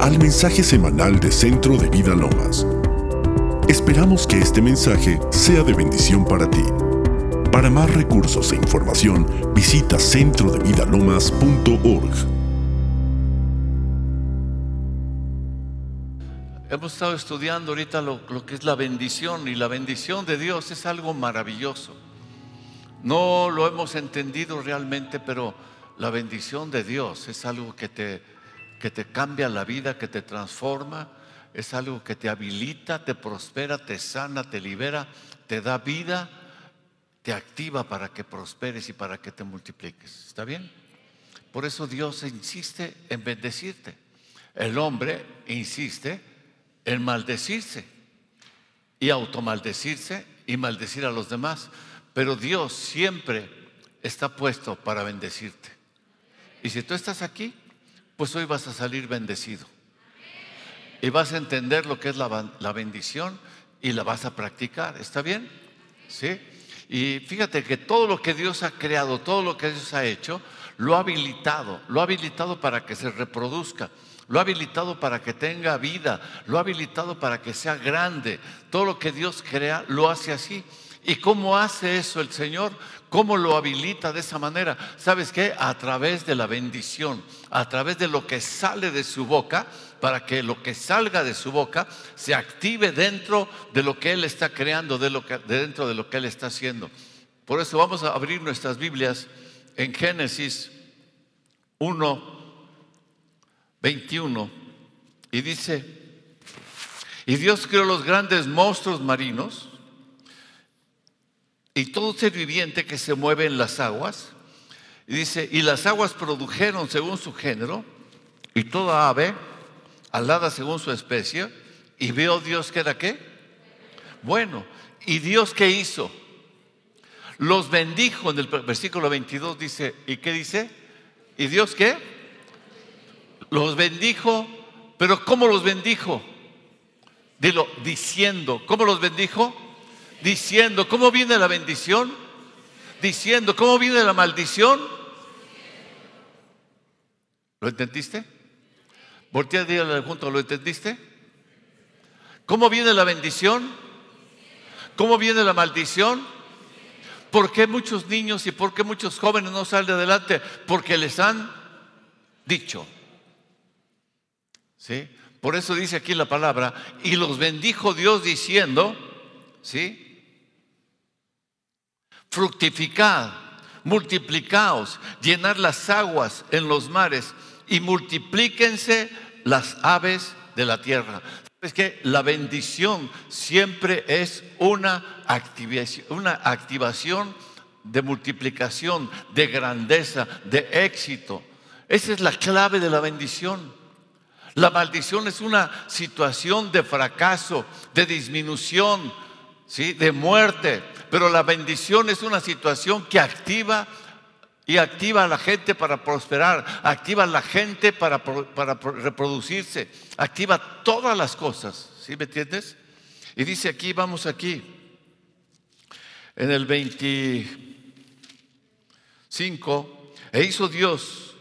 Al mensaje semanal de Centro de Vida Lomas. Esperamos que este mensaje sea de bendición para ti. Para más recursos e información, visita centrodevidalomas.org. Hemos estado estudiando ahorita lo, que es la bendición y la bendición de Dios es algo maravilloso. No lo hemos entendido realmente, pero la bendición de Dios es algo que te que te cambia la vida, que te transforma, es algo que te habilita, te prospera, te sana, te libera, te da vida, te activa para que prosperes y para que te multipliques. ¿Está bien? Por eso Dios insiste en bendecirte. El hombre insiste en maldecirse y automaldecirse y maldecir a los demás. Pero Dios siempre está puesto para bendecirte. Y si tú estás aquí, pues hoy vas a salir bendecido. Y vas a entender lo que es la, bendición y la vas a practicar. ¿Está bien? ¿Sí? Y fíjate que todo lo que Dios ha creado, todo lo que Dios ha hecho, lo ha habilitado, lo ha habilitado para que se reproduzca, lo ha habilitado para que tenga vida, lo ha habilitado para que sea grande. Todo lo que Dios crea lo hace así. ¿Y cómo hace eso el Señor? ¿Cómo lo habilita de esa manera? ¿Sabes qué? A través de la bendición, a través de lo que sale de su boca, para que lo que salga de su boca se active dentro de lo que Él está creando, de lo que, dentro de lo que Él está haciendo. Por eso vamos a abrir nuestras Biblias en Génesis 1, 21, y dice, y Dios creó los grandes monstruos marinos, y todo ser viviente que se mueve en las aguas. Y dice, y las aguas produjeron según su género, y toda ave alada según su especie, y veo Dios que era qué? Bueno, ¿y Dios qué hizo? Los bendijo en el versículo 22 dice, ¿y qué dice? ¿Y Dios qué? Los bendijo, pero ¿cómo los bendijo? Dilo, diciendo, ¿cómo los bendijo? Diciendo, ¿cómo viene la bendición? Diciendo, ¿cómo viene la maldición? ¿Lo entendiste? Voltea a decirle ¿lo entendiste? ¿Cómo viene la bendición? ¿Cómo viene la maldición? ¿Por qué muchos niños y por qué muchos jóvenes no salen adelante? Porque les han dicho. ¿Sí? Por eso dice aquí la palabra, y los bendijo Dios diciendo, ¿sí? Fructificad, multiplicaos, llenar las aguas en los mares y multiplíquense las aves de la tierra. Es que la bendición siempre es una activación, una activación de multiplicación, de grandeza, de éxito. Esa es la clave de la bendición. La maldición es una situación de fracaso, de disminución, ¿sí? de muerte. Pero la bendición es una situación que activa y activa a la gente para prosperar, activa a la gente para, para reproducirse, activa todas las cosas. ¿Sí me entiendes? Y dice aquí, vamos aquí, en el 25, e hizo Dios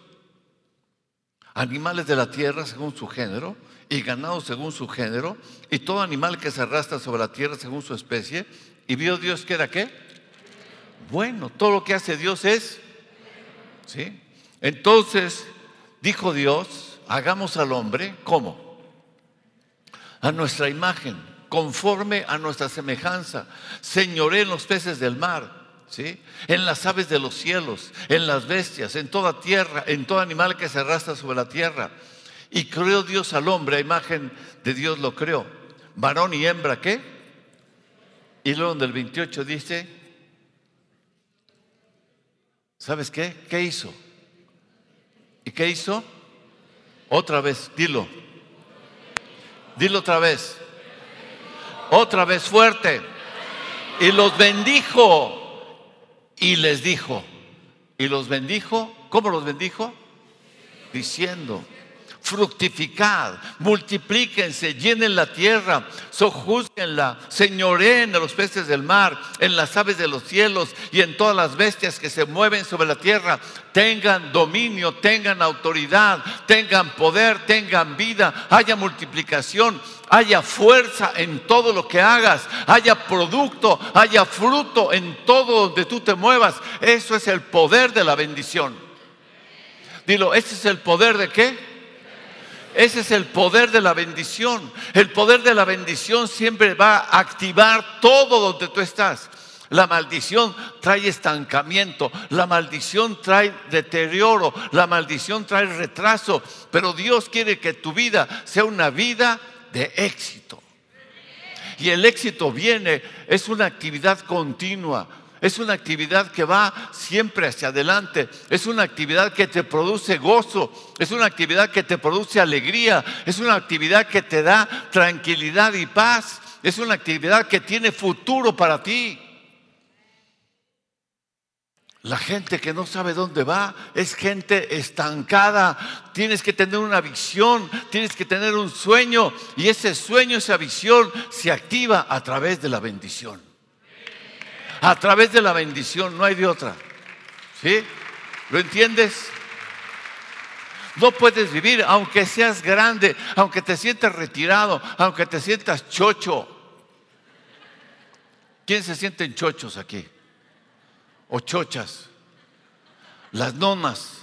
animales de la tierra según su género y ganado según su género y todo animal que se arrastra sobre la tierra según su especie ¿Y vio Dios que era qué? Bueno, todo lo que hace Dios es. ¿Sí? Entonces dijo Dios, hagamos al hombre, ¿cómo? A nuestra imagen, conforme a nuestra semejanza. Señoré en los peces del mar, ¿sí? En las aves de los cielos, en las bestias, en toda tierra, en todo animal que se arrastra sobre la tierra. Y creó Dios al hombre, a imagen de Dios lo creó. Varón y hembra, ¿qué? Y luego en el 28 dice, ¿sabes qué? ¿Qué hizo? ¿Y qué hizo? Otra vez, dilo. Dilo otra vez. Otra vez fuerte. Y los bendijo. Y les dijo. Y los bendijo. ¿Cómo los bendijo? Diciendo. Fructificad, multiplíquense, llenen la tierra, sojúzguenla, señoreen a los peces del mar, en las aves de los cielos y en todas las bestias que se mueven sobre la tierra. Tengan dominio, tengan autoridad, tengan poder, tengan vida, haya multiplicación, haya fuerza en todo lo que hagas, haya producto, haya fruto en todo donde tú te muevas. Eso es el poder de la bendición. Dilo, ¿ese es el poder de qué? Ese es el poder de la bendición. El poder de la bendición siempre va a activar todo donde tú estás. La maldición trae estancamiento, la maldición trae deterioro, la maldición trae retraso, pero Dios quiere que tu vida sea una vida de éxito. Y el éxito viene, es una actividad continua, es una actividad que va siempre hacia adelante. Es una actividad que te produce gozo. Es una actividad que te produce alegría. Es una actividad que te da tranquilidad y paz. Es una actividad que tiene futuro para ti. La gente que no sabe dónde va es gente estancada. Tienes que tener una visión, tienes que tener un sueño y ese sueño, esa visión se activa a través de la bendición a través de la bendición, no hay de otra. ¿Sí? ¿Lo entiendes? No puedes vivir aunque seas grande, aunque te sientas retirado, aunque te sientas chocho. ¿Quién se sienten chochos aquí? O chochas. Las nonas.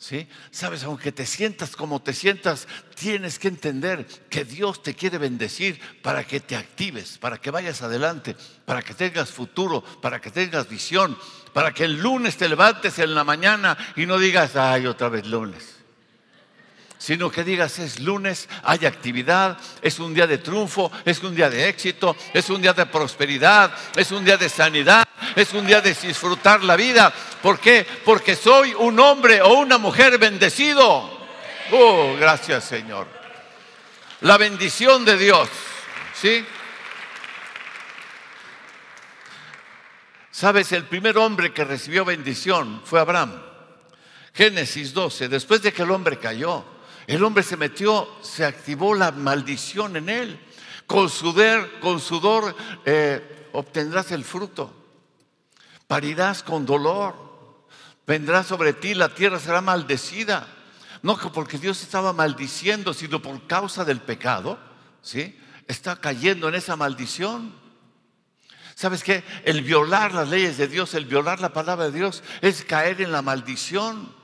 ¿Sí? Sabes, aunque te sientas como te sientas, tienes que entender que Dios te quiere bendecir para que te actives, para que vayas adelante, para que tengas futuro, para que tengas visión, para que el lunes te levantes en la mañana y no digas, ay, otra vez lunes sino que digas es lunes, hay actividad, es un día de triunfo, es un día de éxito, es un día de prosperidad, es un día de sanidad, es un día de disfrutar la vida. ¿Por qué? Porque soy un hombre o una mujer bendecido. Oh, gracias Señor. La bendición de Dios, ¿sí? Sabes, el primer hombre que recibió bendición fue Abraham. Génesis 12, después de que el hombre cayó, el hombre se metió, se activó la maldición en él. Con sudor, eh, obtendrás el fruto. Parirás con dolor. Vendrá sobre ti, la tierra será maldecida. No porque Dios estaba maldiciendo, sino por causa del pecado. ¿sí? Está cayendo en esa maldición. ¿Sabes qué? El violar las leyes de Dios, el violar la palabra de Dios, es caer en la maldición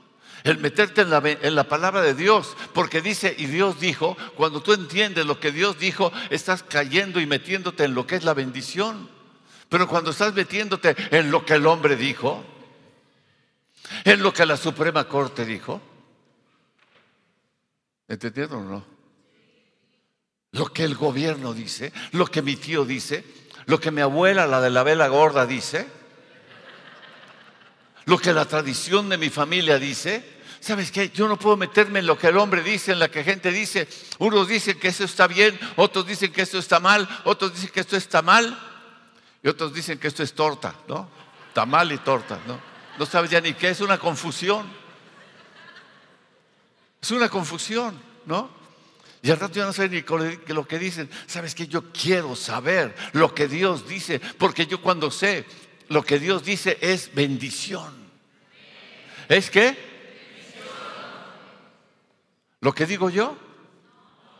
el meterte en la, en la, palabra de Dios, porque dice, y Dios dijo, cuando tú entiendes lo que Dios dijo, estás cayendo y metiéndote en lo que es la bendición. Pero cuando estás metiéndote en lo que el hombre dijo, en lo que la Suprema Corte dijo, ¿entendieron o no? Lo que el gobierno dice, lo que mi tío dice, lo que mi abuela, la de la vela gorda, dice, lo que la tradición de mi familia dice, ¿Sabes qué? Yo no puedo meterme en lo que el hombre dice, en lo que gente dice. Unos dicen que eso está bien, otros dicen que esto está mal, otros dicen que esto está mal y otros dicen que esto es torta, ¿no? Tamal y torta, ¿no? No sabes ya ni qué, es una confusión. Es una confusión, ¿no? Y al rato ya no sé ni lo que dicen. ¿Sabes qué? Yo quiero saber lo que Dios dice, porque yo cuando sé lo que Dios dice es bendición. ¿Es qué? ¿Lo que digo yo?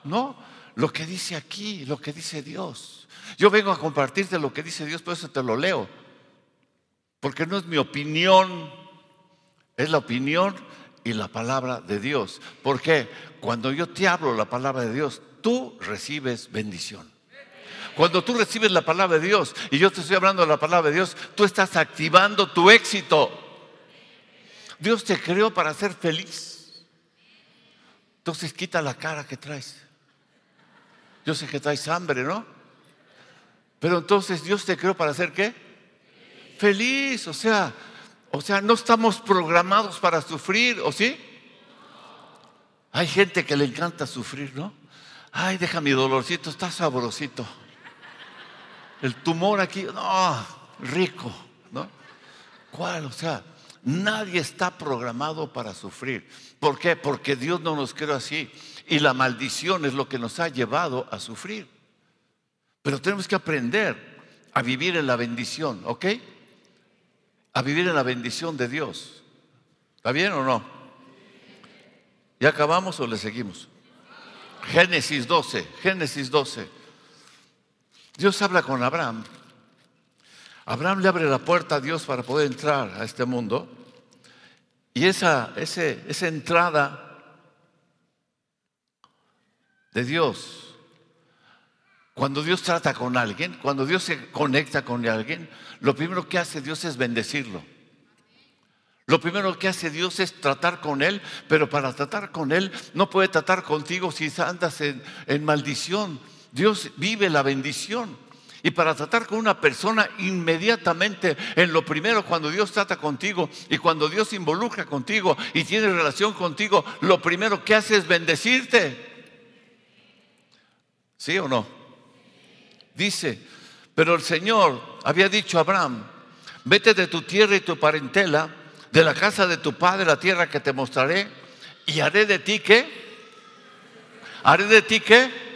No, lo que dice aquí, lo que dice Dios. Yo vengo a compartirte lo que dice Dios, por eso te lo leo. Porque no es mi opinión, es la opinión y la palabra de Dios. Porque cuando yo te hablo la palabra de Dios, tú recibes bendición. Cuando tú recibes la palabra de Dios y yo te estoy hablando de la palabra de Dios, tú estás activando tu éxito. Dios te creó para ser feliz. Entonces quita la cara que traes. Yo sé que traes hambre, ¿no? Pero entonces Dios te creó para hacer qué? Feliz, o sea, o sea, no estamos programados para sufrir, ¿o sí? Hay gente que le encanta sufrir, ¿no? Ay, deja mi dolorcito, está sabrosito. El tumor aquí, no, rico, ¿no? ¿Cuál? O sea, Nadie está programado para sufrir. ¿Por qué? Porque Dios no nos creó así. Y la maldición es lo que nos ha llevado a sufrir. Pero tenemos que aprender a vivir en la bendición, ¿ok? A vivir en la bendición de Dios. ¿Está bien o no? ¿Ya acabamos o le seguimos? Génesis 12, Génesis 12. Dios habla con Abraham. Abraham le abre la puerta a Dios para poder entrar a este mundo. Y esa, esa entrada de Dios, cuando Dios trata con alguien, cuando Dios se conecta con alguien, lo primero que hace Dios es bendecirlo. Lo primero que hace Dios es tratar con Él, pero para tratar con Él no puede tratar contigo si andas en, en maldición. Dios vive la bendición. Y para tratar con una persona inmediatamente, en lo primero, cuando Dios trata contigo y cuando Dios involucra contigo y tiene relación contigo, lo primero que hace es bendecirte. ¿Sí o no? Dice, pero el Señor había dicho a Abraham, vete de tu tierra y tu parentela, de la casa de tu padre, la tierra que te mostraré, y haré de ti qué? ¿Haré de ti qué?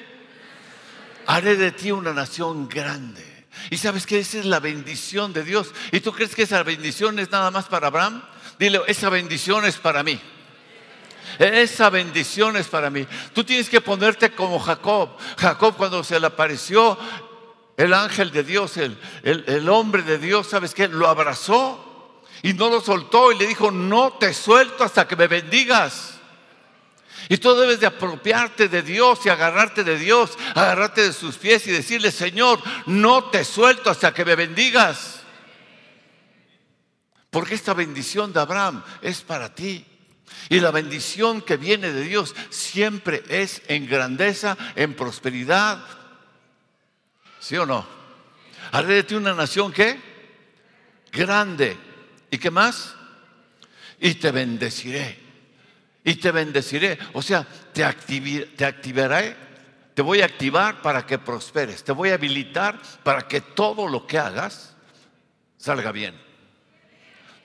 Haré de ti una nación grande. Y sabes que esa es la bendición de Dios. ¿Y tú crees que esa bendición es nada más para Abraham? Dile, esa bendición es para mí. Esa bendición es para mí. Tú tienes que ponerte como Jacob. Jacob cuando se le apareció el ángel de Dios, el, el, hombre de Dios, ¿sabes qué? Lo abrazó y no lo soltó y le dijo, no te suelto hasta que me bendigas. Y tú debes de apropiarte de Dios y agarrarte de Dios, agarrarte de sus pies y decirle, Señor, no te suelto hasta que me bendigas. Porque esta bendición de Abraham es para ti. Y la bendición que viene de Dios siempre es en grandeza, en prosperidad. ¿Sí o no? Haré de ti una nación que grande. ¿Y qué más? Y te bendeciré y te bendeciré. O sea, te, te activaré, te voy a activar para que prosperes, te voy a habilitar para que todo lo que hagas salga bien.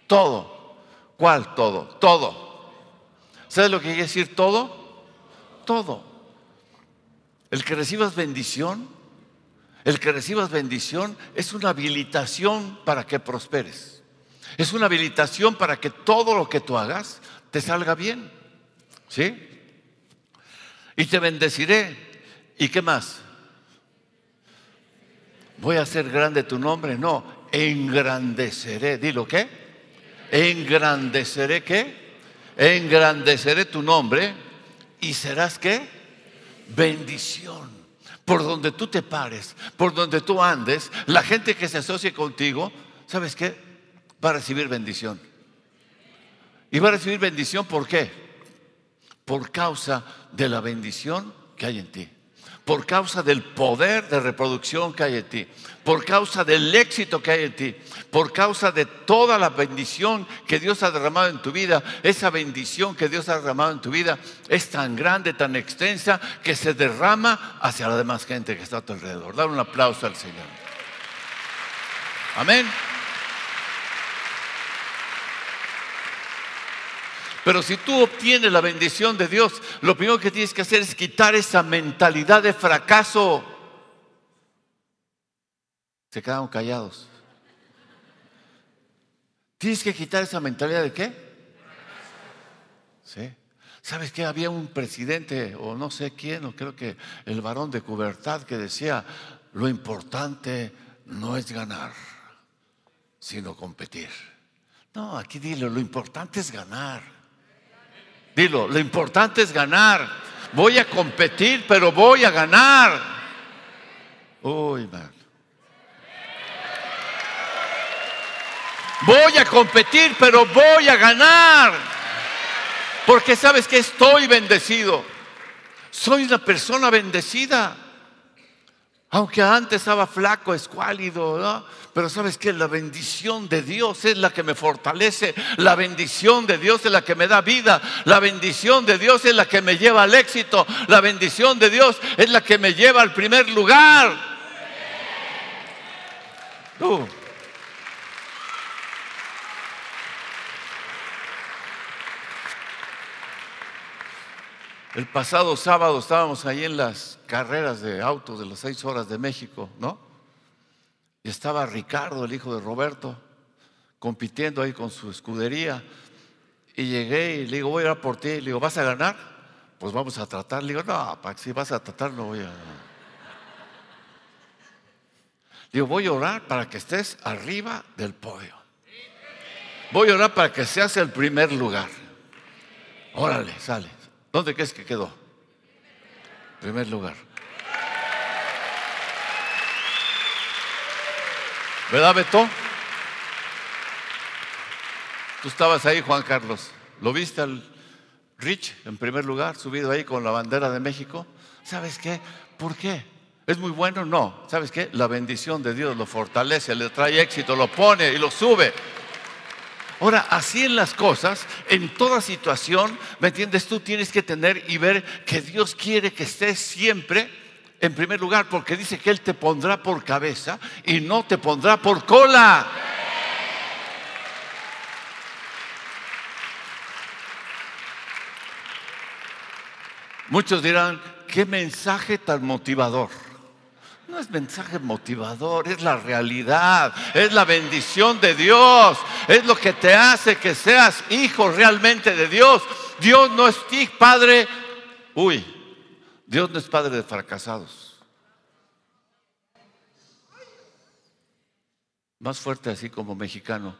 Todo. ¿Cuál todo? Todo. ¿Sabes lo que quiere decir todo? Todo. El que recibas bendición, el que recibas bendición es una habilitación para que prosperes. Es una habilitación para que todo lo que tú hagas te salga bien. ¿Sí? Y te bendeciré. ¿Y qué más? ¿Voy a hacer grande tu nombre? No, engrandeceré. Dilo, ¿qué? Engrandeceré, ¿qué? Engrandeceré tu nombre y serás, ¿qué? Bendición. Por donde tú te pares, por donde tú andes, la gente que se asocie contigo, ¿sabes qué? Va a recibir bendición. Y va a recibir bendición, ¿por qué? Por causa de la bendición que hay en ti, por causa del poder de reproducción que hay en ti, por causa del éxito que hay en ti, por causa de toda la bendición que Dios ha derramado en tu vida. Esa bendición que Dios ha derramado en tu vida es tan grande, tan extensa, que se derrama hacia la demás gente que está a tu alrededor. Dar un aplauso al Señor. Amén. Pero si tú obtienes la bendición de Dios, lo primero que tienes que hacer es quitar esa mentalidad de fracaso. Se quedaron callados. Tienes que quitar esa mentalidad de qué? ¿Sí? ¿Sabes que había un presidente, o no sé quién, o creo que el varón de Cubertad, que decía, lo importante no es ganar, sino competir. No, aquí dile, lo importante es ganar. Dilo, lo importante es ganar. Voy a competir, pero voy a ganar. Uy, man. Voy a competir, pero voy a ganar. Porque sabes que estoy bendecido. Soy una persona bendecida. Aunque antes estaba flaco, escuálido, ¿no? pero sabes que la bendición de Dios es la que me fortalece, la bendición de Dios es la que me da vida, la bendición de Dios es la que me lleva al éxito, la bendición de Dios es la que me lleva al primer lugar. Uh. El pasado sábado estábamos ahí en las carreras de autos de las seis horas de México, ¿no? Y estaba Ricardo, el hijo de Roberto, compitiendo ahí con su escudería. Y llegué y le digo, voy a ir por ti. Le digo, ¿vas a ganar? Pues vamos a tratar. Le digo, no, si vas a tratar no voy a... Le digo, voy a orar para que estés arriba del podio. Voy a orar para que seas el primer lugar. Órale, sale. ¿Dónde crees que quedó? Primer lugar. ¿Verdad, Beto? Tú estabas ahí, Juan Carlos. ¿Lo viste al Rich en primer lugar, subido ahí con la bandera de México? ¿Sabes qué? ¿Por qué? ¿Es muy bueno? No. ¿Sabes qué? La bendición de Dios lo fortalece, le trae éxito, lo pone y lo sube. Ahora, así en las cosas, en toda situación, ¿me entiendes? Tú tienes que tener y ver que Dios quiere que estés siempre en primer lugar, porque dice que Él te pondrá por cabeza y no te pondrá por cola. Muchos dirán, qué mensaje tan motivador. No es mensaje motivador, es la realidad, es la bendición de Dios, es lo que te hace que seas hijo realmente de Dios. Dios no es padre, uy, Dios no es padre de fracasados. Más fuerte así como mexicano.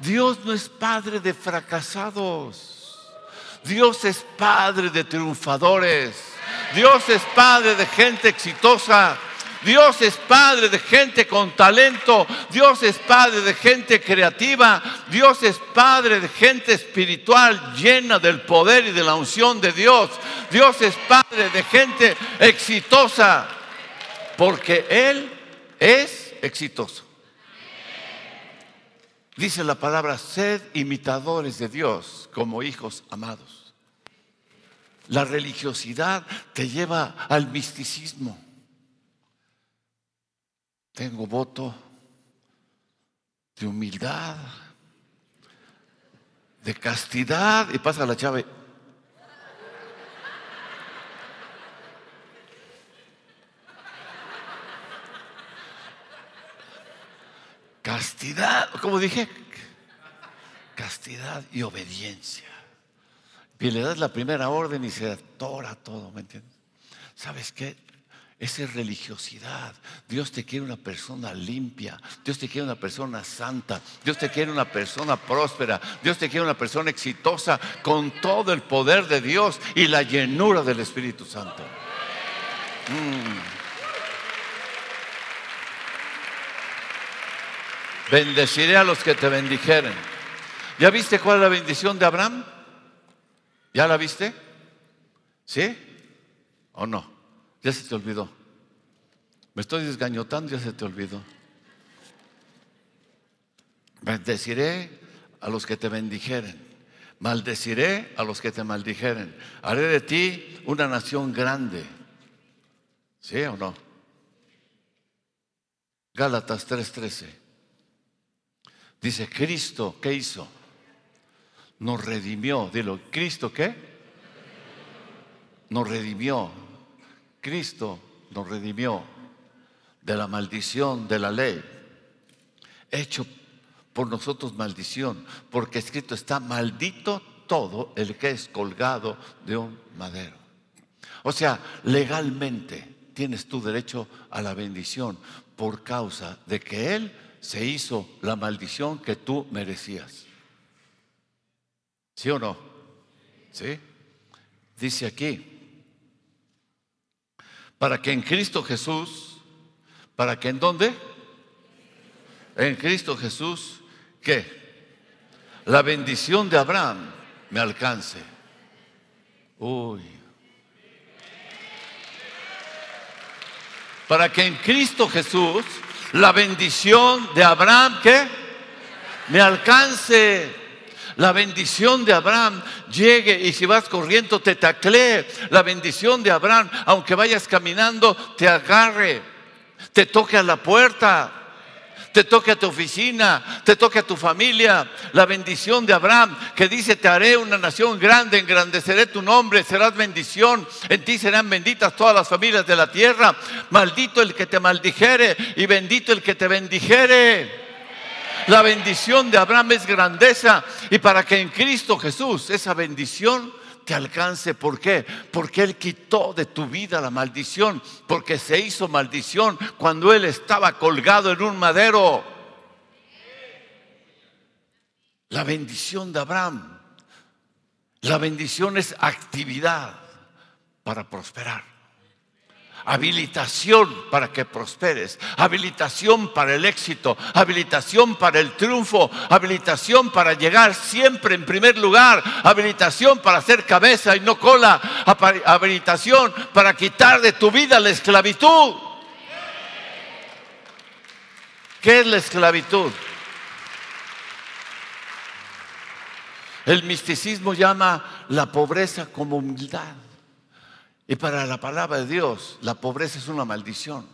Dios no es padre de fracasados. Dios es padre de triunfadores. Dios es padre de gente exitosa. Dios es padre de gente con talento. Dios es padre de gente creativa. Dios es padre de gente espiritual llena del poder y de la unción de Dios. Dios es padre de gente exitosa. Porque Él es exitoso. Dice la palabra, sed imitadores de Dios como hijos amados. La religiosidad te lleva al misticismo. Tengo voto de humildad, de castidad. Y pasa la chave. Castidad, como dije, castidad y obediencia. Y le das la primera orden y se atora todo, ¿me entiendes? ¿Sabes qué? Esa es religiosidad. Dios te quiere una persona limpia. Dios te quiere una persona santa. Dios te quiere una persona próspera. Dios te quiere una persona exitosa con todo el poder de Dios y la llenura del Espíritu Santo. Mm. Bendeciré a los que te bendijeren. ¿Ya viste cuál es la bendición de Abraham? ¿Ya la viste? ¿Sí? ¿O no? Ya se te olvidó. Me estoy desgañotando, ya se te olvidó. Bendeciré a los que te bendijeren. Maldeciré a los que te maldijeren. Haré de ti una nación grande. ¿Sí o no? Gálatas 3:13. Dice, Cristo, ¿qué hizo? Nos redimió. Dilo, ¿Cristo qué? Nos redimió. Cristo nos redimió de la maldición de la ley. Hecho por nosotros maldición, porque escrito está maldito todo el que es colgado de un madero. O sea, legalmente tienes tu derecho a la bendición por causa de que Él se hizo la maldición que tú merecías. ¿Sí o no? ¿Sí? Dice aquí, para que en Cristo Jesús, para que en dónde? En Cristo Jesús, ¿qué? La bendición de Abraham me alcance. Uy. Para que en Cristo Jesús la bendición de Abraham, ¿qué? Me alcance la bendición de Abraham llegue y si vas corriendo te taclee. La bendición de Abraham, aunque vayas caminando, te agarre, te toque a la puerta. te toque a tu oficina, te toque a tu familia. La bendición de Abraham que dice, te haré una nación grande, engrandeceré tu nombre, serás bendición. En ti serán benditas todas las familias de la tierra. Maldito el que te maldijere y bendito el que te bendijere. La bendición de Abraham es grandeza y para que en Cristo Jesús esa bendición te alcance. ¿Por qué? Porque Él quitó de tu vida la maldición, porque se hizo maldición cuando Él estaba colgado en un madero. La bendición de Abraham, la bendición es actividad para prosperar habilitación para que prosperes, habilitación para el éxito, habilitación para el triunfo, habilitación para llegar siempre en primer lugar, habilitación para hacer cabeza y no cola, habilitación para quitar de tu vida la esclavitud. ¿Qué es la esclavitud? El misticismo llama la pobreza como humildad. Y para la palabra de Dios, la pobreza es una maldición.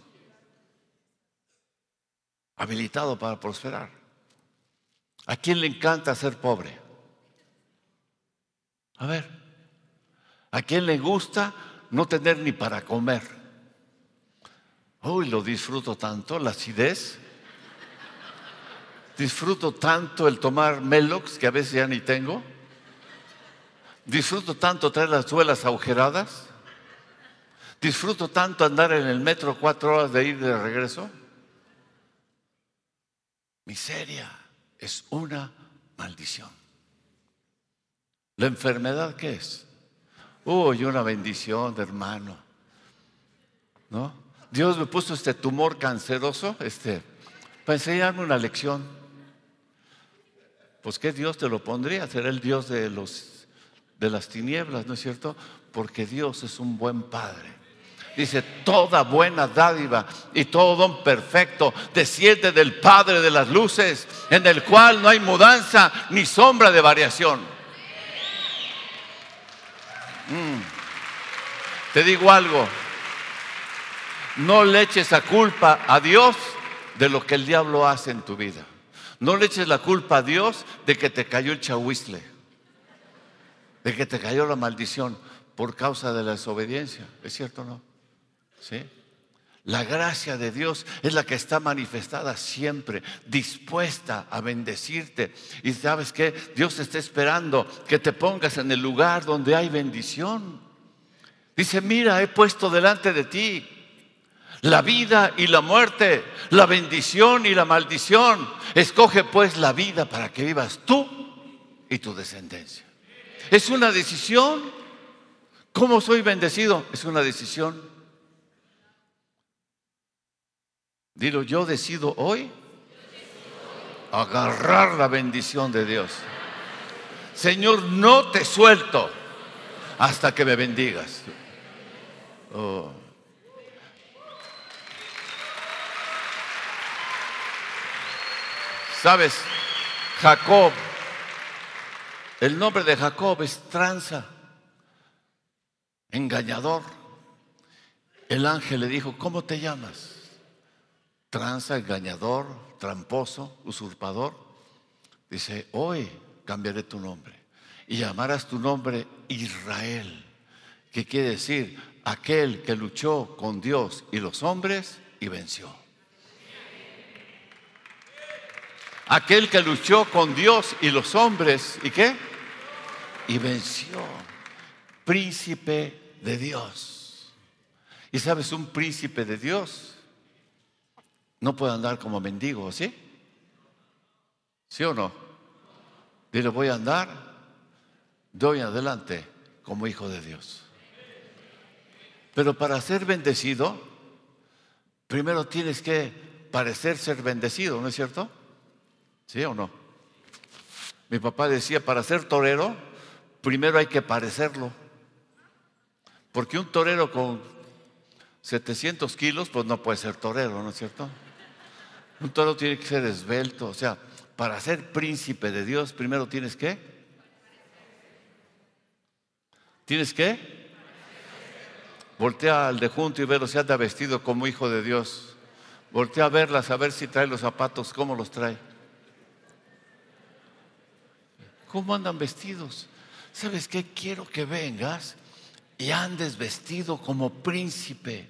Habilitado para prosperar. ¿A quién le encanta ser pobre? A ver, ¿a quién le gusta no tener ni para comer? Uy, lo disfruto tanto, la acidez. Disfruto tanto el tomar Melox, que a veces ya ni tengo. Disfruto tanto traer las suelas agujeradas. Disfruto tanto andar en el metro cuatro horas de ir de regreso. Miseria es una maldición. ¿La enfermedad qué es? Uy, una bendición, hermano. ¿No? Dios me puso este tumor canceroso, este, para enseñarme una lección. Pues qué Dios te lo pondría, será el Dios de los de las tinieblas, ¿no es cierto? Porque Dios es un buen padre. Dice, toda buena dádiva y todo don perfecto desciende del Padre de las luces, en el cual no hay mudanza ni sombra de variación. Mm. Te digo algo, no le eches la culpa a Dios de lo que el diablo hace en tu vida. No le eches la culpa a Dios de que te cayó el chahuizle, de que te cayó la maldición por causa de la desobediencia. ¿Es cierto o no? ¿Sí? La gracia de Dios es la que está manifestada siempre, dispuesta a bendecirte. Y sabes que Dios está esperando que te pongas en el lugar donde hay bendición. Dice, mira, he puesto delante de ti la vida y la muerte, la bendición y la maldición. Escoge pues la vida para que vivas tú y tu descendencia. Es una decisión. ¿Cómo soy bendecido? Es una decisión. Dilo, yo decido hoy agarrar la bendición de Dios. Señor, no te suelto hasta que me bendigas. Oh. Sabes, Jacob, el nombre de Jacob es tranza, engañador. El ángel le dijo, ¿cómo te llamas? Tranza, engañador, tramposo, usurpador. Dice, hoy cambiaré tu nombre y llamarás tu nombre Israel, que quiere decir aquel que luchó con Dios y los hombres y venció. Aquel que luchó con Dios y los hombres y qué? Y venció. Príncipe de Dios. Y sabes, un príncipe de Dios no puede andar como mendigo, ¿sí? ¿Sí o no? Dile, voy a andar de hoy adelante como hijo de Dios. Pero para ser bendecido, primero tienes que parecer ser bendecido, ¿no es cierto? ¿Sí o no? Mi papá decía, para ser torero, primero hay que parecerlo. Porque un torero con 700 kilos, pues no puede ser torero, ¿no es cierto? Un toro tiene que ser esbelto. O sea, para ser príncipe de Dios, primero tienes que. ¿Tienes que? Voltea al de junto y velo si anda vestido como hijo de Dios. Voltea a verlas, a ver si trae los zapatos, cómo los trae. ¿Cómo andan vestidos? ¿Sabes qué? Quiero que vengas y andes vestido como príncipe.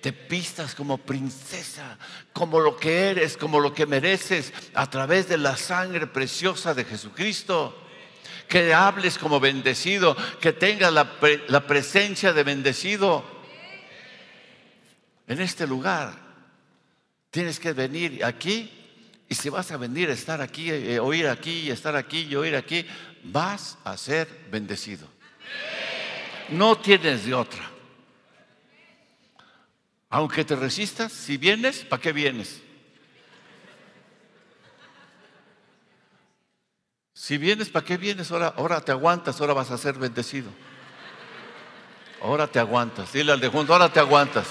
Te pistas como princesa, como lo que eres, como lo que mereces a través de la sangre preciosa de Jesucristo. Que hables como bendecido, que tengas la, la presencia de bendecido en este lugar. Tienes que venir aquí y si vas a venir a estar aquí, eh, oír aquí, estar aquí y oír aquí, vas a ser bendecido. No tienes de otra. Aunque te resistas, si vienes, ¿para qué vienes? Si vienes, ¿para qué vienes? Ahora, ahora te aguantas, ahora vas a ser bendecido. Ahora te aguantas. Dile al de junto, ahora te aguantas.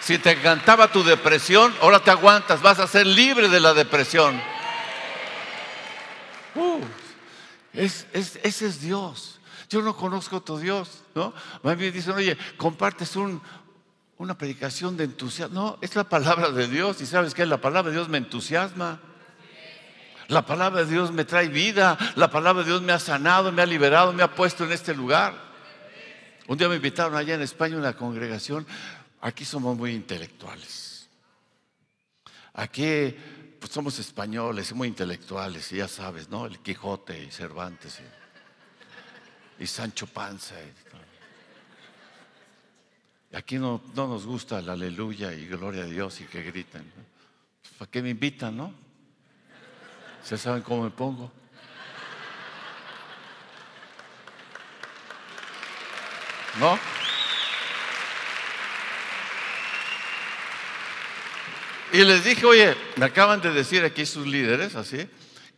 Si te encantaba tu depresión, ahora te aguantas, vas a ser libre de la depresión. Uh, ese es Dios. Yo no conozco a tu Dios, ¿no? Mí me dicen, oye, compartes una predicación de entusiasmo. No, es la palabra de Dios y sabes que la palabra de Dios me entusiasma. La palabra de Dios me trae vida, la palabra de Dios me ha sanado, me ha liberado, me ha puesto en este lugar. Un día me invitaron allá en España a una congregación Aquí somos muy intelectuales. Aquí pues, somos españoles, muy intelectuales, y ya sabes, ¿no? El Quijote y Cervantes y, Sancho Panza. Y, aquí no, no, nos gusta la aleluya y gloria a Dios y que griten. ¿Para qué me invitan, no? ¿Se saben cómo me pongo? ¿No? Y les dije, oye, me acaban de decir aquí sus líderes, así,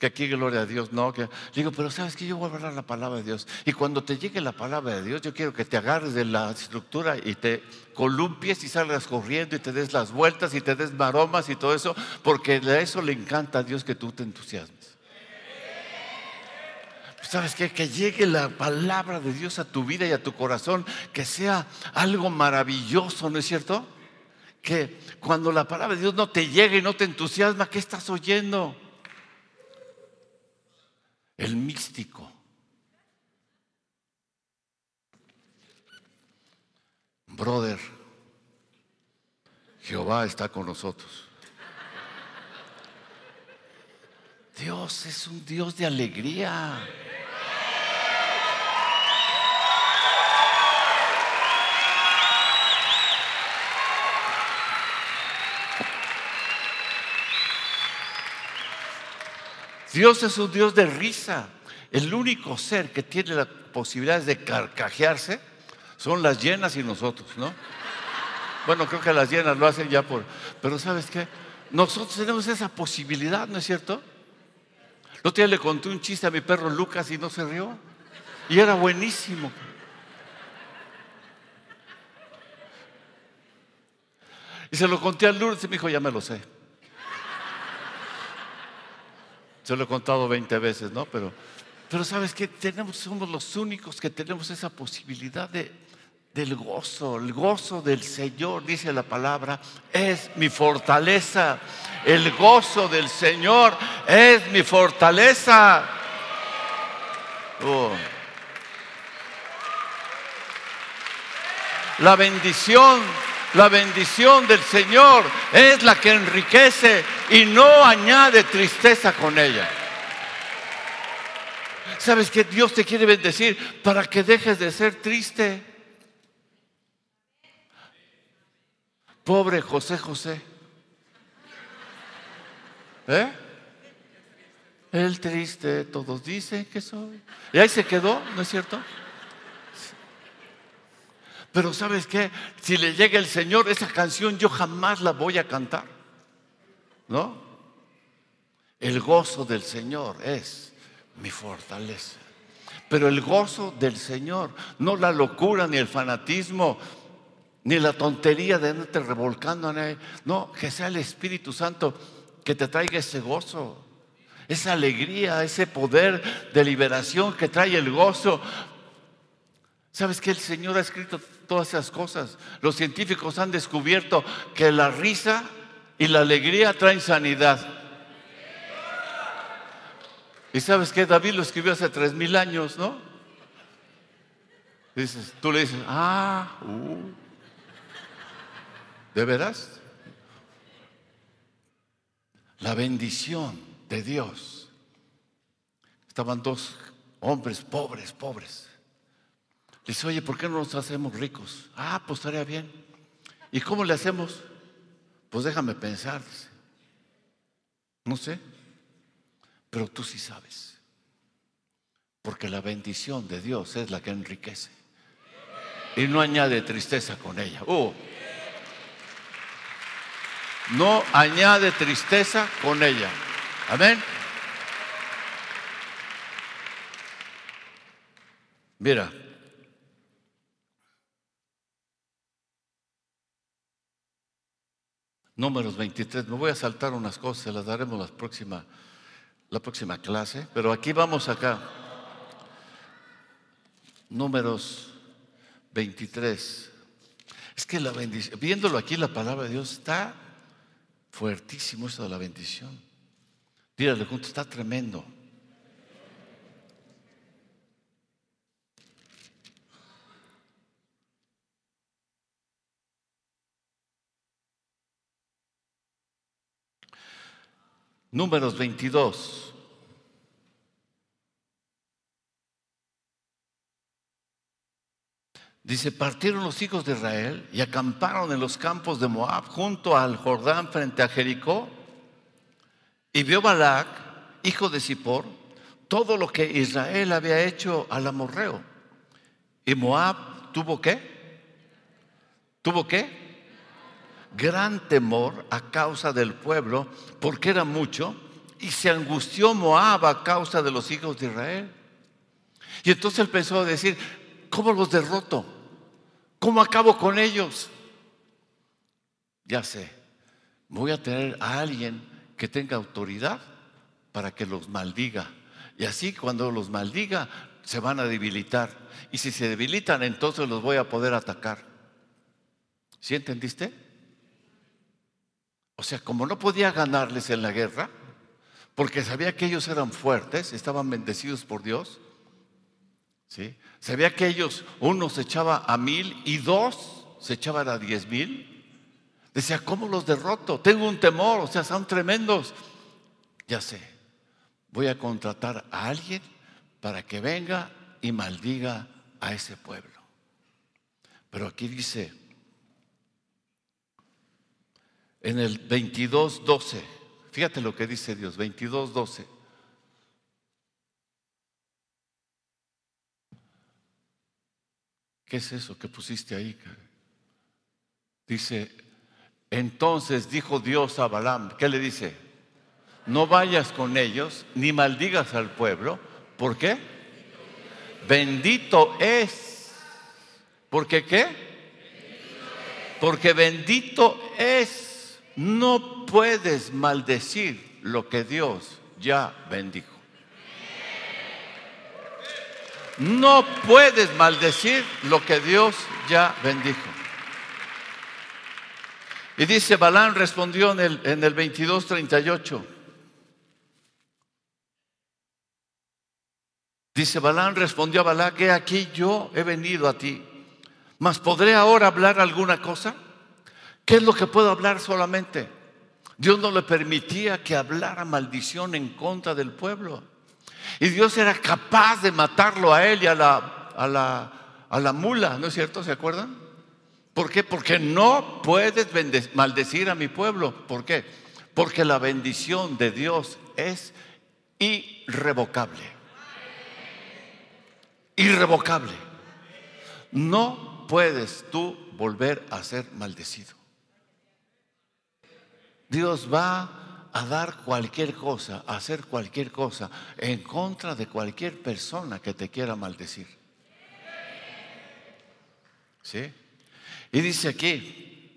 que aquí gloria a Dios, no, que digo, pero sabes que yo voy a hablar la palabra de Dios. Y cuando te llegue la palabra de Dios, yo quiero que te agarres de la estructura y te columpies y salgas corriendo y te des las vueltas y te des maromas y todo eso, porque a eso le encanta a Dios que tú te entusiasmes. ¿Sabes qué? Que llegue la palabra de Dios a tu vida y a tu corazón, que sea algo maravilloso, ¿no es cierto? que cuando la palabra de Dios no te llega y no te entusiasma, ¿qué estás oyendo? El místico. Brother, Jehová está con nosotros. Dios es un Dios de alegría. Dios es un Dios de risa. El único ser que tiene la posibilidad de carcajearse son las llenas y nosotros, ¿no? Bueno, creo que las llenas lo hacen ya por... Pero ¿sabes qué? Nosotros tenemos esa posibilidad, ¿no es cierto? El otro le conté un chiste a mi perro Lucas y no se rió. Y era buenísimo. Y se lo conté a Lourdes y me dijo, ya me lo sé. Se lo he contado 20 veces, ¿no? Pero, pero sabes que tenemos, somos los únicos que tenemos esa posibilidad de, del gozo. El gozo del Señor, dice la palabra, es mi fortaleza. El gozo del Señor es mi fortaleza. Oh. La bendición la bendición del Señor es la que enriquece y no añade tristeza con ella. ¿Sabes que Dios te quiere bendecir para que dejes de ser triste? Pobre José José. ¿Eh? El triste, todos dicen que soy. Y ahí se quedó, ¿no es cierto? Pero ¿sabes qué? Si le llega el Señor, esa canción yo jamás la voy a cantar. ¿No? El gozo del Señor es mi fortaleza. Pero el gozo del Señor, no la locura ni el fanatismo, ni la tontería de andarte revolcando. No, que sea el Espíritu Santo que te traiga ese gozo, esa alegría, ese poder de liberación que trae el gozo ¿Sabes que el Señor ha escrito todas esas cosas? Los científicos han descubierto que la risa y la alegría traen sanidad. Y sabes que David lo escribió hace tres mil años, ¿no? Dices, tú le dices, ah, uh. ¿de veras? La bendición de Dios. Estaban dos hombres pobres, pobres. Dice, oye, ¿por qué no nos hacemos ricos? Ah, pues estaría bien. ¿Y cómo le hacemos? Pues déjame pensar. No sé, pero tú sí sabes. Porque la bendición de Dios es la que enriquece. Y no añade tristeza con ella. Uh. No añade tristeza con ella. Amén. Mira, Números 23. Me voy a saltar unas cosas, las daremos la próxima, la próxima clase, pero aquí vamos acá. Números 23. Es que la bendición, viéndolo aquí, la palabra de Dios está fuertísimo esto de la bendición. Dígale junto, está tremendo. Números 22. Dice, partieron los hijos de Israel y acamparon en los campos de Moab junto al Jordán frente a Jericó. Y vio Balac, hijo de Zippor, todo lo que Israel había hecho al amorreo. Y Moab tuvo qué? ¿Tuvo qué? Gran temor a causa del pueblo, porque era mucho, y se angustió Moab a causa de los hijos de Israel. Y entonces él pensó a decir, ¿cómo los derroto? ¿Cómo acabo con ellos? Ya sé, voy a tener a alguien que tenga autoridad para que los maldiga. Y así cuando los maldiga, se van a debilitar. Y si se debilitan, entonces los voy a poder atacar. ¿Sí entendiste? Sea, como no podía ganarles en la guerra, porque sabía que ellos eran fuertes, estaban bendecidos por Dios, ¿sí? sabía que ellos, uno se echaba a mil y dos se echaban a diez mil. Decía, ¿cómo los derroto? Tengo un temor, o sea, son tremendos. Ya sé, voy a contratar a alguien para que venga y maldiga a ese pueblo. Pero aquí dice, en el 22, 12. Fíjate lo que dice Dios, 22, 12. ¿Qué es eso que pusiste ahí? Dice, entonces dijo Dios a Balaam, ¿qué le dice? No vayas con ellos ni maldigas al pueblo. ¿Por qué? Bendito es. ¿Por qué qué? Porque bendito es no puedes maldecir lo que Dios ya bendijo. No puedes maldecir lo que Dios ya bendijo. Y dice, Balán respondió en el, en el 22.38. Dice, Balán respondió a Balá, que aquí yo he venido a ti, mas ¿podré ahora hablar alguna cosa? ¿Qué es lo que puedo hablar solamente? Dios no le permitía que hablara maldición en contra del pueblo. Y Dios era capaz de matarlo a él y a la, a la, a la mula, ¿no es cierto? ¿Se acuerdan? ¿Por qué? Porque no puedes maldecir a mi pueblo. ¿Por qué? Porque la bendición de Dios es irrevocable. Irrevocable. No puedes tú volver a ser maldecido. Dios va a dar cualquier cosa, a hacer cualquier cosa en contra de cualquier persona que te quiera maldecir. ¿Sí? Y dice aquí,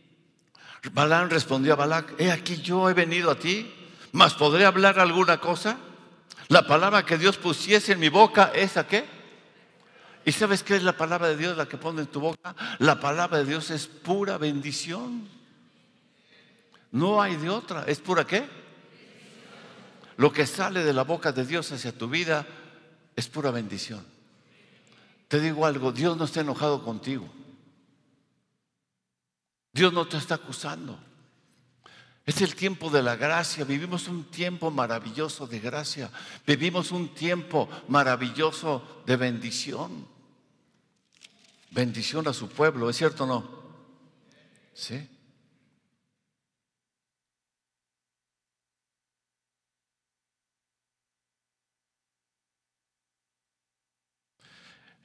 Balán respondió a Balac, he aquí yo he venido a ti, mas podré hablar alguna cosa. La palabra que Dios pusiese en mi boca es a qué? ¿Y sabes qué es la palabra de Dios la que pone en tu boca? La palabra de Dios es pura bendición. No hay de otra. ¿Es pura qué? Lo que sale de la boca de Dios hacia tu vida es pura bendición. Te digo algo, Dios no está enojado contigo. Dios no te está acusando. Es el tiempo de la gracia. Vivimos un tiempo maravilloso de gracia. Vivimos un tiempo maravilloso de bendición. Bendición a su pueblo, ¿es cierto o no? Sí.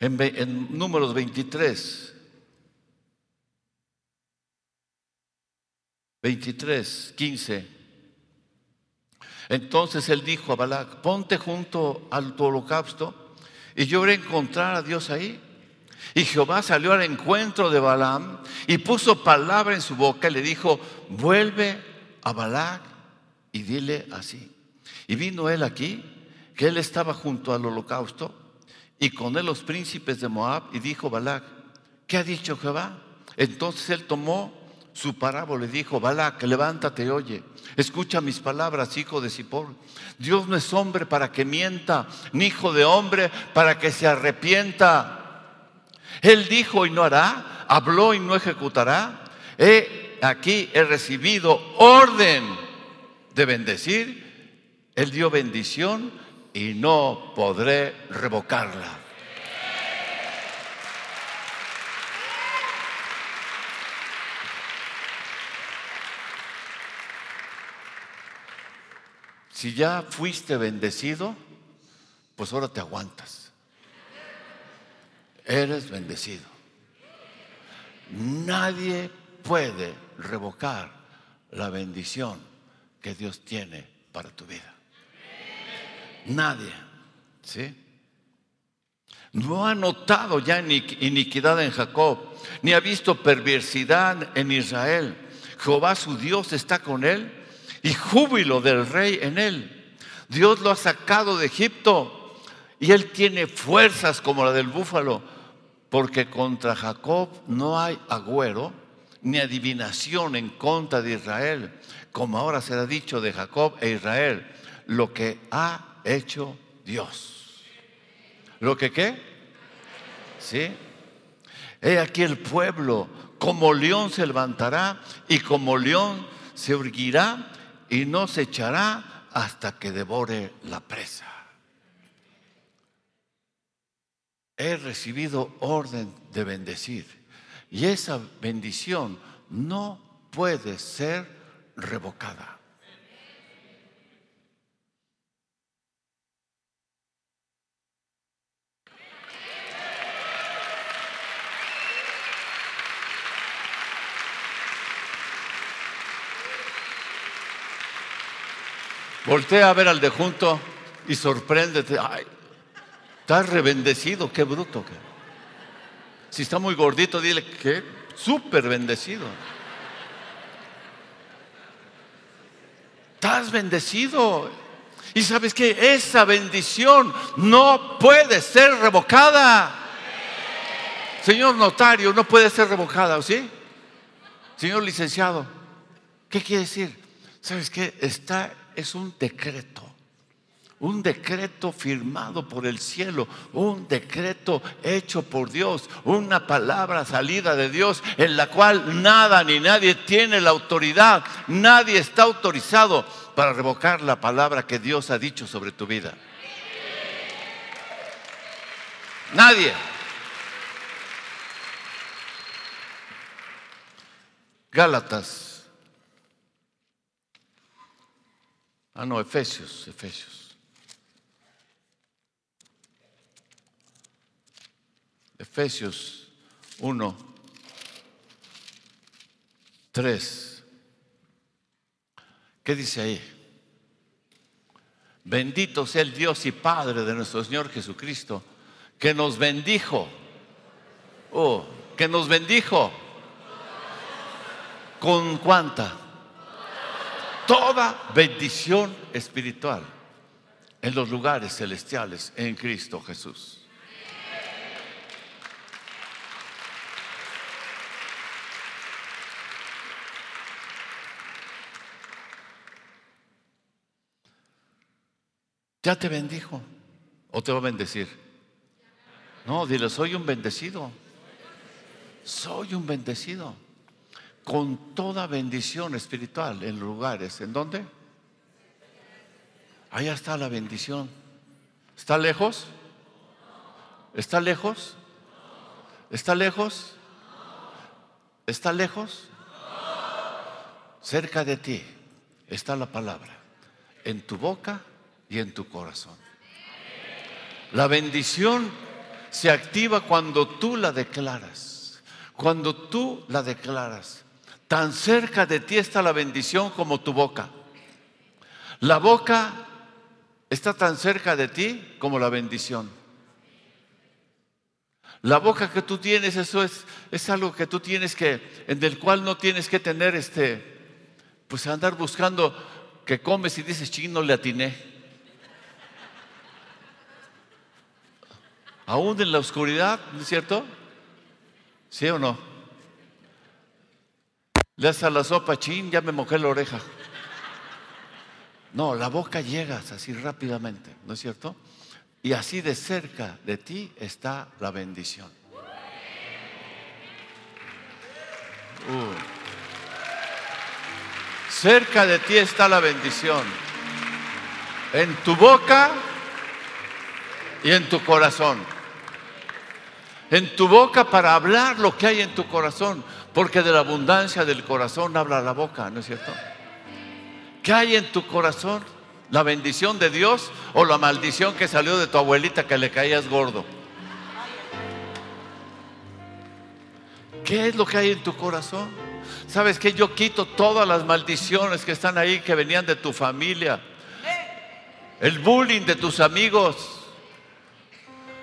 En, números 23, 23, 15. Entonces él dijo a Balac, ponte junto al holocausto y yo voy a encontrar a Dios ahí. Y Jehová salió al encuentro de Balaam y puso palabra en su boca y le dijo, vuelve a Balac y dile así. Y vino él aquí, que él estaba junto al holocausto y con él los príncipes de Moab y dijo Balac, ¿qué ha dicho Jehová? Entonces él tomó su parábola y dijo, Balac, levántate oye, escucha mis palabras, hijo de Sipor. Dios no es hombre para que mienta, ni hijo de hombre para que se arrepienta. Él dijo y no hará, habló y no ejecutará. He aquí he recibido orden de bendecir. Él dio bendición y no podré revocarla. Si ya fuiste bendecido, pues ahora te aguantas. Eres bendecido. Nadie puede revocar la bendición que Dios tiene para tu vida. Nadie. ¿Sí? No ha notado ya iniquidad en Jacob, ni ha visto perversidad en Israel. Jehová su Dios está con él y júbilo del rey en él. Dios lo ha sacado de Egipto y él tiene fuerzas como la del búfalo, porque contra Jacob no hay agüero ni adivinación en contra de Israel, como ahora será dicho de Jacob e Israel, lo que ha hecho Dios. ¿Lo que qué? ¿Sí? He aquí el pueblo, como león se levantará y como león se urgirá y no se echará hasta que devore la presa. He recibido orden de bendecir y esa bendición no puede ser revocada. Voltea a ver al de junto y sorpréndete. Ay, estás rebendecido, qué bruto. Si está muy gordito, dile que súper bendecido. Estás bendecido. Y sabes que esa bendición no puede ser revocada. Señor notario, no puede ser revocada, ¿o sí? Señor licenciado, ¿qué quiere decir? ¿Sabes qué? Está es un decreto. Un decreto firmado por el cielo, un decreto hecho por Dios, una palabra salida de Dios en la cual nada ni nadie tiene la autoridad, nadie está autorizado para revocar la palabra que Dios ha dicho sobre tu vida. Nadie. Gálatas Ah, no, Efesios, Efesios. Efesios 1, 3. ¿Qué dice ahí? Bendito sea el Dios y Padre de nuestro Señor Jesucristo, que nos bendijo. Oh, que nos bendijo. ¿Con cuánta? toda bendición espiritual en los lugares celestiales en Cristo Jesús. Ya te bendijo o te va a bendecir. No, dile, soy un bendecido. Soy un bendecido. Con toda bendición espiritual en lugares. ¿En dónde? Allá está la bendición. ¿Está lejos? ¿Está lejos? ¿Está lejos? ¿Está lejos? Cerca de ti está la palabra, en tu boca y en tu corazón. La bendición se activa cuando tú la declaras. Cuando tú la declaras. Tan cerca de ti está la bendición como tu boca. La boca está tan cerca de ti como la bendición. La boca que tú tienes, eso es, es algo que tú tienes que, en el cual no tienes que tener este, pues andar buscando que comes y dices, ching, no le atiné. Aún en la oscuridad, ¿no es cierto? ¿Sí o no? Le haces a la sopa, chin, ya me mojé la oreja. No, la boca llegas así rápidamente, ¿no es cierto? Y así de cerca de ti está la bendición. Uh. Cerca de ti está la bendición. En tu boca y en tu corazón. En tu boca para hablar lo que hay en tu corazón. Porque de la abundancia del corazón habla la boca, ¿no es cierto? ¿Qué hay en tu corazón? ¿La bendición de Dios o la maldición que salió de tu abuelita que le caías gordo? ¿Qué es lo que hay en tu corazón? ¿Sabes que Yo quito todas las maldiciones que están ahí, que venían de tu familia. El bullying de tus amigos.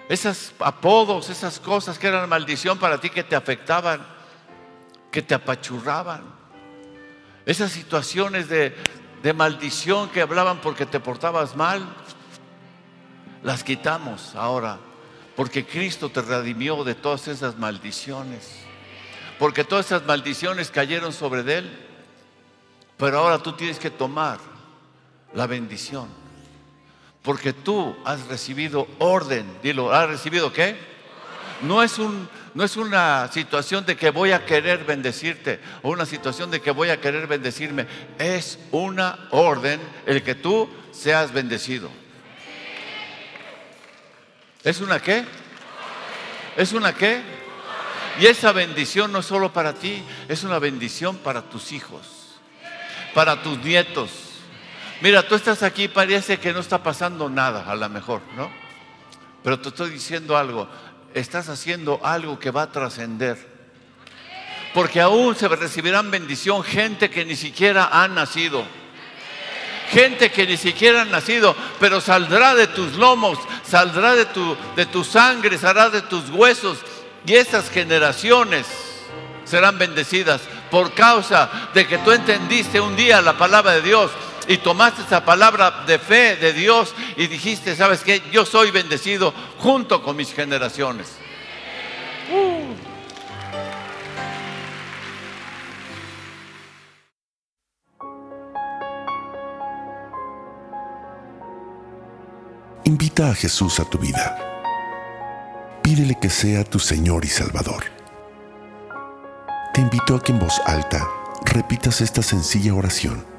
Esos apodos, esas cosas que eran maldición para ti, que te afectaban, que te apachurraban. Esas situaciones de, de maldición que hablaban porque te portabas mal, las quitamos ahora, porque Cristo te redimió de todas esas maldiciones, porque todas esas maldiciones cayeron sobre Él, pero ahora tú tienes que tomar la bendición, porque tú has recibido orden, dilo, ¿has recibido qué? No es un, no es una situación de que voy a querer bendecirte o una situación de que voy a querer bendecirme. Es una orden el que tú seas bendecido. ¿Es una qué? ¿Es una qué? Y esa bendición no es solo para ti, es una bendición para tus hijos, para tus nietos. Mira, tú estás aquí, parece que no está pasando nada, a lo mejor, ¿no? Pero te estoy diciendo algo, estás haciendo algo que va a trascender. Porque aún se recibirán bendición gente que ni siquiera ha nacido. Gente que ni siquiera ha nacido, pero saldrá de tus lomos, saldrá de tu, de tu sangre, saldrá de tus huesos. Y esas generaciones serán bendecidas por causa de que tú entendiste un día la palabra de Dios y tomaste esa palabra de fe de Dios y dijiste, ¿sabes qué? Yo soy bendecido junto con mis generaciones. Invita a Jesús a tu vida. Pídele que sea tu Señor y Salvador. Te invito a que en voz alta repitas esta sencilla oración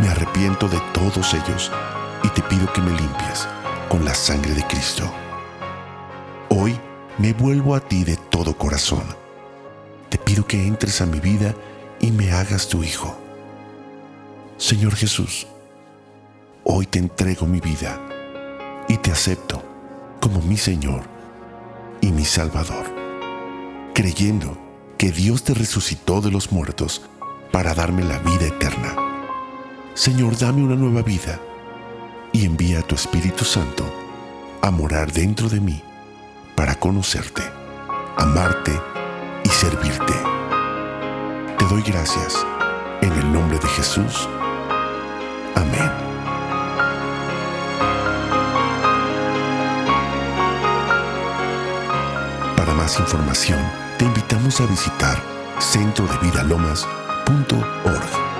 Me arrepiento de todos ellos y te pido que me limpies con la sangre de Cristo. Hoy me vuelvo a ti de todo corazón. Te pido que entres a mi vida y me hagas tu Hijo. Señor Jesús, hoy te entrego mi vida y te acepto como mi Señor y mi Salvador, creyendo que Dios te resucitó de los muertos para darme la vida eterna. Señor, dame una nueva vida y envía a tu Espíritu Santo a morar dentro de mí para conocerte, amarte y servirte. Te doy gracias en el nombre de Jesús. Amén. Para más información, te invitamos a visitar centrodevidalomas.org.